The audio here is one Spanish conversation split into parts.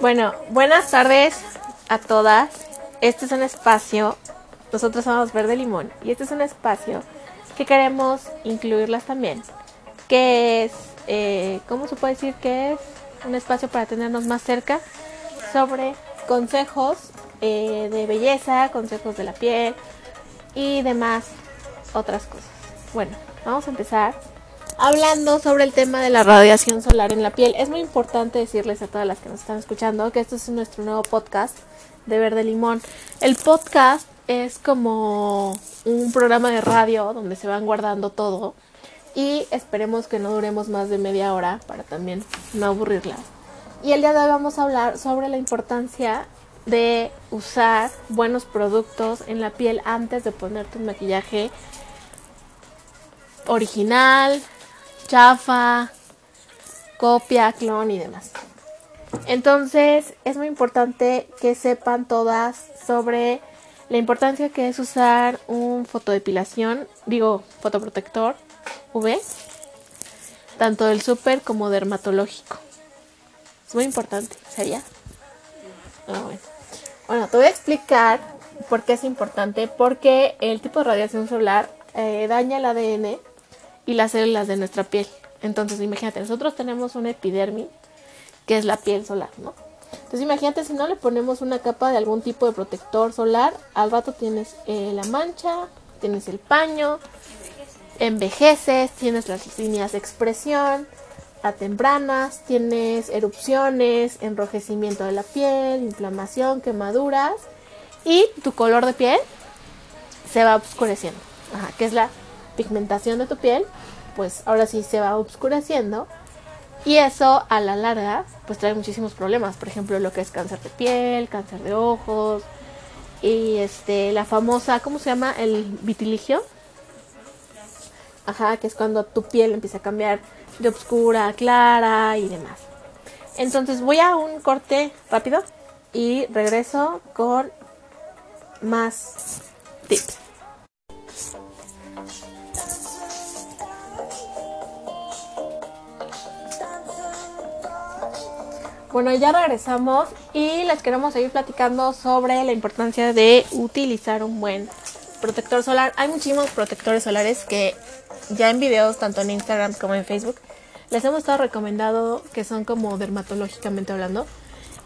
Bueno, buenas tardes a todas. Este es un espacio, nosotros somos Verde Limón, y este es un espacio que queremos incluirlas también, que es, eh, ¿cómo se puede decir que es? Un espacio para tenernos más cerca sobre consejos eh, de belleza, consejos de la piel y demás otras cosas. Bueno, vamos a empezar hablando sobre el tema de la radiación solar en la piel. Es muy importante decirles a todas las que nos están escuchando que esto es nuestro nuevo podcast de Verde Limón. El podcast es como un programa de radio donde se van guardando todo y esperemos que no duremos más de media hora para también no aburrirlas. Y el día de hoy vamos a hablar sobre la importancia de usar buenos productos en la piel antes de ponerte un maquillaje original, chafa, copia, clon y demás. Entonces es muy importante que sepan todas sobre la importancia que es usar un fotodepilación, digo, fotoprotector UV, tanto del súper como dermatológico. Es muy importante, ¿sería? Ah, bueno. bueno, te voy a explicar por qué es importante, porque el tipo de radiación solar eh, daña el ADN y las células de nuestra piel. Entonces, imagínate, nosotros tenemos una epidermis, que es la piel solar, ¿no? Entonces, imagínate si no le ponemos una capa de algún tipo de protector solar, al rato tienes eh, la mancha, tienes el paño, envejeces, tienes las líneas de expresión a tempranas, tienes erupciones, enrojecimiento de la piel, inflamación, quemaduras y tu color de piel se va oscureciendo, que es la pigmentación de tu piel, pues ahora sí se va oscureciendo y eso a la larga pues trae muchísimos problemas, por ejemplo lo que es cáncer de piel, cáncer de ojos y este la famosa, ¿cómo se llama? el vitiligio. Ajá, que es cuando tu piel empieza a cambiar de oscura a clara y demás. Entonces voy a un corte rápido y regreso con más tips. Bueno, ya regresamos y les queremos seguir platicando sobre la importancia de utilizar un buen protector solar. Hay muchísimos protectores solares que ya en videos, tanto en Instagram como en Facebook, les hemos estado recomendando que son como dermatológicamente hablando,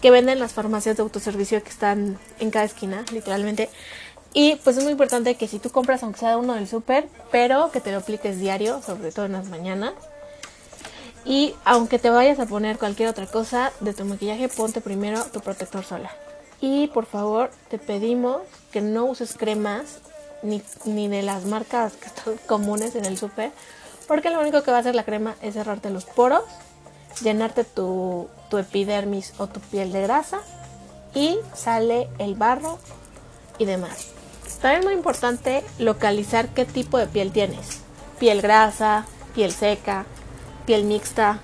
que venden las farmacias de autoservicio que están en cada esquina, literalmente. Y pues es muy importante que si tú compras, aunque sea uno del súper, pero que te lo apliques diario, sobre todo en las mañanas y aunque te vayas a poner cualquier otra cosa de tu maquillaje, ponte primero tu protector solar. Y por favor, te pedimos que no uses cremas ni, ni de las marcas que están comunes en el súper, porque lo único que va a hacer la crema es cerrarte los poros, llenarte tu, tu epidermis o tu piel de grasa y sale el barro y demás. También es muy importante localizar qué tipo de piel tienes. Piel grasa, piel seca, piel mixta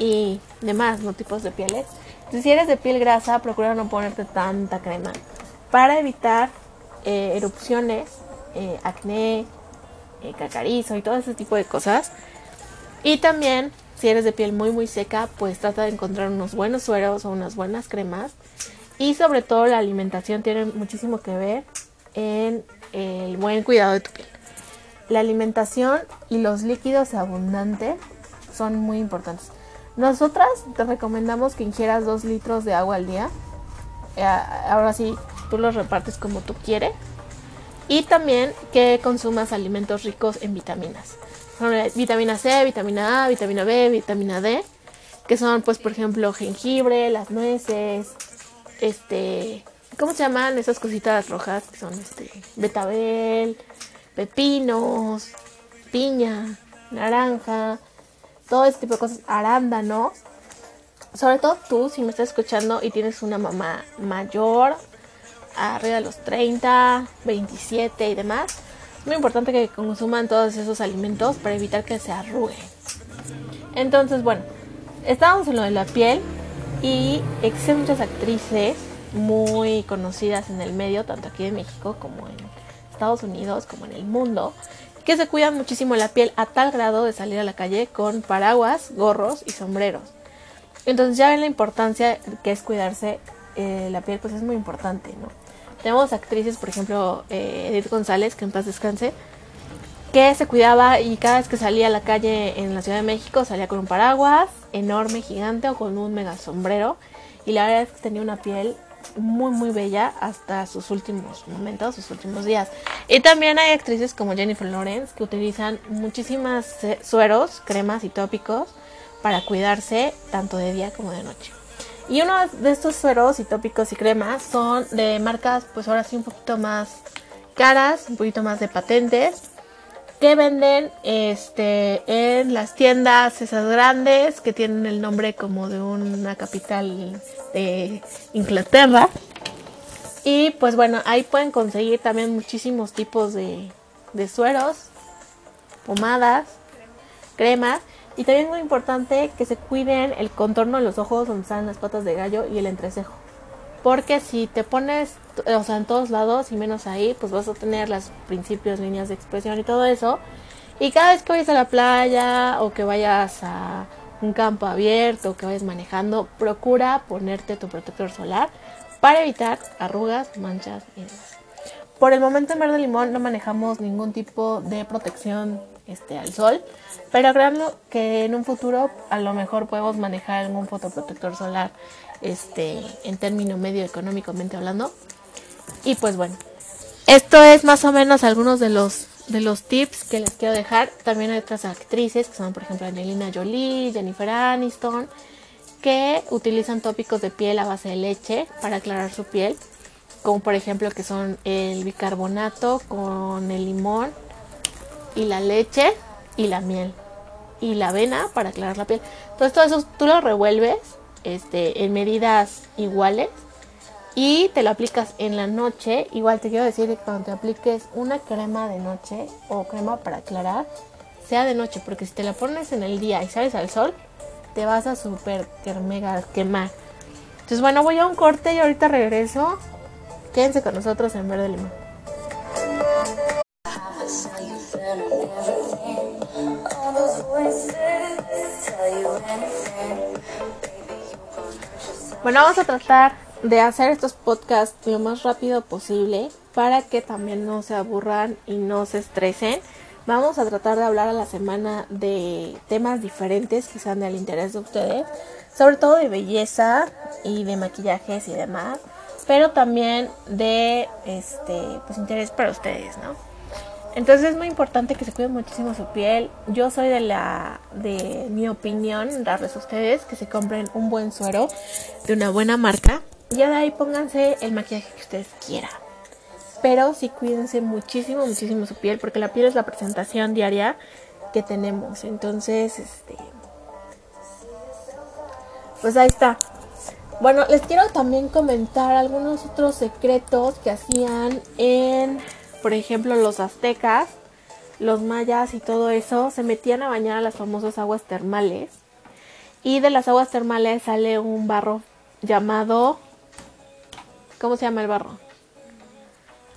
y demás ¿no? tipos de pieles. si eres de piel grasa, procura no ponerte tanta crema para evitar eh, erupciones, eh, acné, eh, cacarizo y todo ese tipo de cosas. Y también, si eres de piel muy muy seca, pues trata de encontrar unos buenos sueros o unas buenas cremas. Y sobre todo la alimentación tiene muchísimo que ver en el buen cuidado de tu piel la alimentación y los líquidos abundantes son muy importantes. Nosotras te recomendamos que ingieras 2 litros de agua al día. Eh, ahora sí, tú los repartes como tú quieres. Y también que consumas alimentos ricos en vitaminas. vitamina C, vitamina A, vitamina B, vitamina D. Que son, pues, por ejemplo, jengibre, las nueces, este... ¿Cómo se llaman esas cositas rojas? Que son, este, betabel, pepinos, piña, naranja, todo este tipo de cosas, arándano. Sobre todo tú, si me estás escuchando y tienes una mamá mayor, arriba de los 30, 27 y demás, es muy importante que consuman todos esos alimentos para evitar que se arruguen. Entonces, bueno, estábamos en lo de la piel y existen muchas actrices muy conocidas en el medio, tanto aquí en México como en Estados Unidos, como en el mundo, que se cuidan muchísimo la piel a tal grado de salir a la calle con paraguas, gorros y sombreros. Entonces ya ven la importancia que es cuidarse eh, la piel, pues es muy importante, ¿no? Tenemos actrices, por ejemplo, eh, Edith González, que en paz descanse, que se cuidaba y cada vez que salía a la calle en la Ciudad de México salía con un paraguas enorme, gigante o con un mega sombrero. Y la verdad es que tenía una piel muy muy bella hasta sus últimos momentos, sus últimos días. Y también hay actrices como Jennifer Lawrence que utilizan muchísimas eh, sueros, cremas y tópicos para cuidarse tanto de día como de noche. Y uno de estos sueros y tópicos y cremas son de marcas pues ahora sí un poquito más caras, un poquito más de patentes que venden este en las tiendas esas grandes que tienen el nombre como de una capital de Inglaterra. Y pues bueno, ahí pueden conseguir también muchísimos tipos de, de sueros, pomadas, cremas y también es muy importante que se cuiden el contorno de los ojos donde están las patas de gallo y el entrecejo. Porque si te pones, o sea, en todos lados y menos ahí, pues vas a tener las principios, líneas de expresión y todo eso. Y cada vez que vayas a la playa o que vayas a un campo abierto que vayas manejando, procura ponerte tu protector solar para evitar arrugas, manchas y demás. Por el momento en Verde Limón no manejamos ningún tipo de protección este, al sol. Pero créanlo que en un futuro a lo mejor podemos manejar algún fotoprotector solar este, en término medio económicamente hablando. Y pues bueno, esto es más o menos algunos de los, de los tips que les quiero dejar. También hay otras actrices que son por ejemplo Angelina Jolie, Jennifer Aniston, que utilizan tópicos de piel a base de leche para aclarar su piel. Como por ejemplo que son el bicarbonato con el limón y la leche y la miel y la avena para aclarar la piel. Entonces todo eso tú lo revuelves este, en medidas iguales y te lo aplicas en la noche. Igual te quiero decir que cuando te apliques una crema de noche o crema para aclarar, sea de noche, porque si te la pones en el día y sales al sol, te vas a super mega quemar. Entonces bueno, voy a un corte y ahorita regreso. Quédense con nosotros en Verde Limón. Bueno, vamos a tratar de hacer estos podcasts lo más rápido posible para que también no se aburran y no se estresen. Vamos a tratar de hablar a la semana de temas diferentes que sean del interés de ustedes, sobre todo de belleza y de maquillajes y demás, pero también de este pues interés para ustedes, ¿no? Entonces es muy importante que se cuiden muchísimo su piel. Yo soy de la de mi opinión darles a ustedes que se compren un buen suero de una buena marca y de ahí pónganse el maquillaje que ustedes quieran. Pero sí cuídense muchísimo, muchísimo su piel porque la piel es la presentación diaria que tenemos. Entonces, este pues ahí está. Bueno, les quiero también comentar algunos otros secretos que hacían en por ejemplo, los aztecas, los mayas y todo eso se metían a bañar a las famosas aguas termales. Y de las aguas termales sale un barro llamado... ¿Cómo se llama el barro?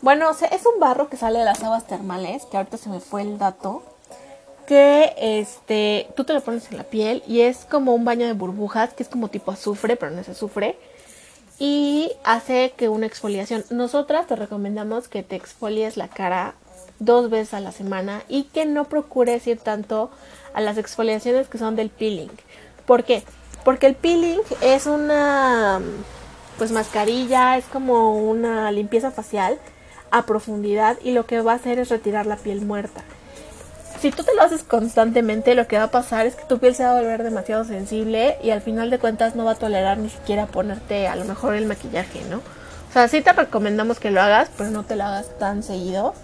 Bueno, es un barro que sale de las aguas termales, que ahorita se me fue el dato, que este, tú te lo pones en la piel y es como un baño de burbujas, que es como tipo azufre, pero no es azufre y hace que una exfoliación. Nosotras te recomendamos que te exfolies la cara dos veces a la semana y que no procures ir tanto a las exfoliaciones que son del peeling. ¿Por qué? Porque el peeling es una pues mascarilla, es como una limpieza facial a profundidad y lo que va a hacer es retirar la piel muerta si tú te lo haces constantemente, lo que va a pasar es que tu piel se va a volver demasiado sensible y al final de cuentas no va a tolerar ni siquiera ponerte a lo mejor el maquillaje, ¿no? O sea, sí te recomendamos que lo hagas, pero no te lo hagas tan seguido.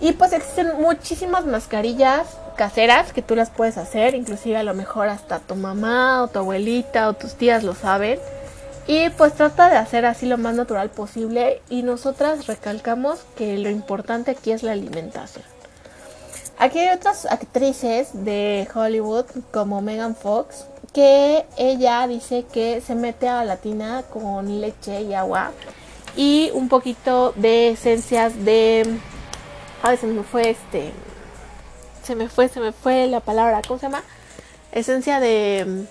Y pues existen muchísimas mascarillas caseras que tú las puedes hacer, inclusive a lo mejor hasta tu mamá o tu abuelita o tus tías lo saben. Y pues trata de hacer así lo más natural posible y nosotras recalcamos que lo importante aquí es la alimentación. Aquí hay otras actrices de Hollywood como Megan Fox que ella dice que se mete a la tina con leche y agua y un poquito de esencias de... Ay, se me fue este... Se me fue, se me fue la palabra, ¿cómo se llama? Esencia de,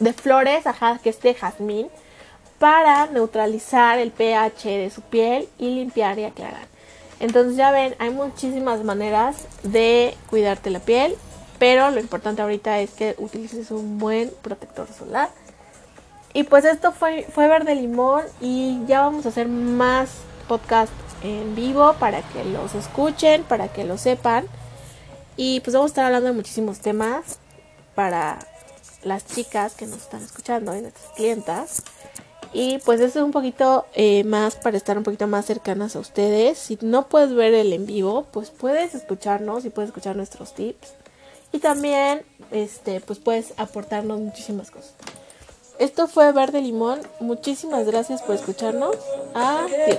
de flores, ajá, que es de jazmín para neutralizar el pH de su piel y limpiar y aclarar. Entonces ya ven, hay muchísimas maneras de cuidarte la piel, pero lo importante ahorita es que utilices un buen protector solar. Y pues esto fue, fue Verde Limón y ya vamos a hacer más podcast en vivo para que los escuchen, para que lo sepan. Y pues vamos a estar hablando de muchísimos temas para las chicas que nos están escuchando y nuestras clientas. Y pues eso es un poquito eh, más para estar un poquito más cercanas a ustedes. Si no puedes ver el en vivo, pues puedes escucharnos y puedes escuchar nuestros tips. Y también, este, pues puedes aportarnos muchísimas cosas. Esto fue Verde Limón. Muchísimas gracias por escucharnos. Adiós.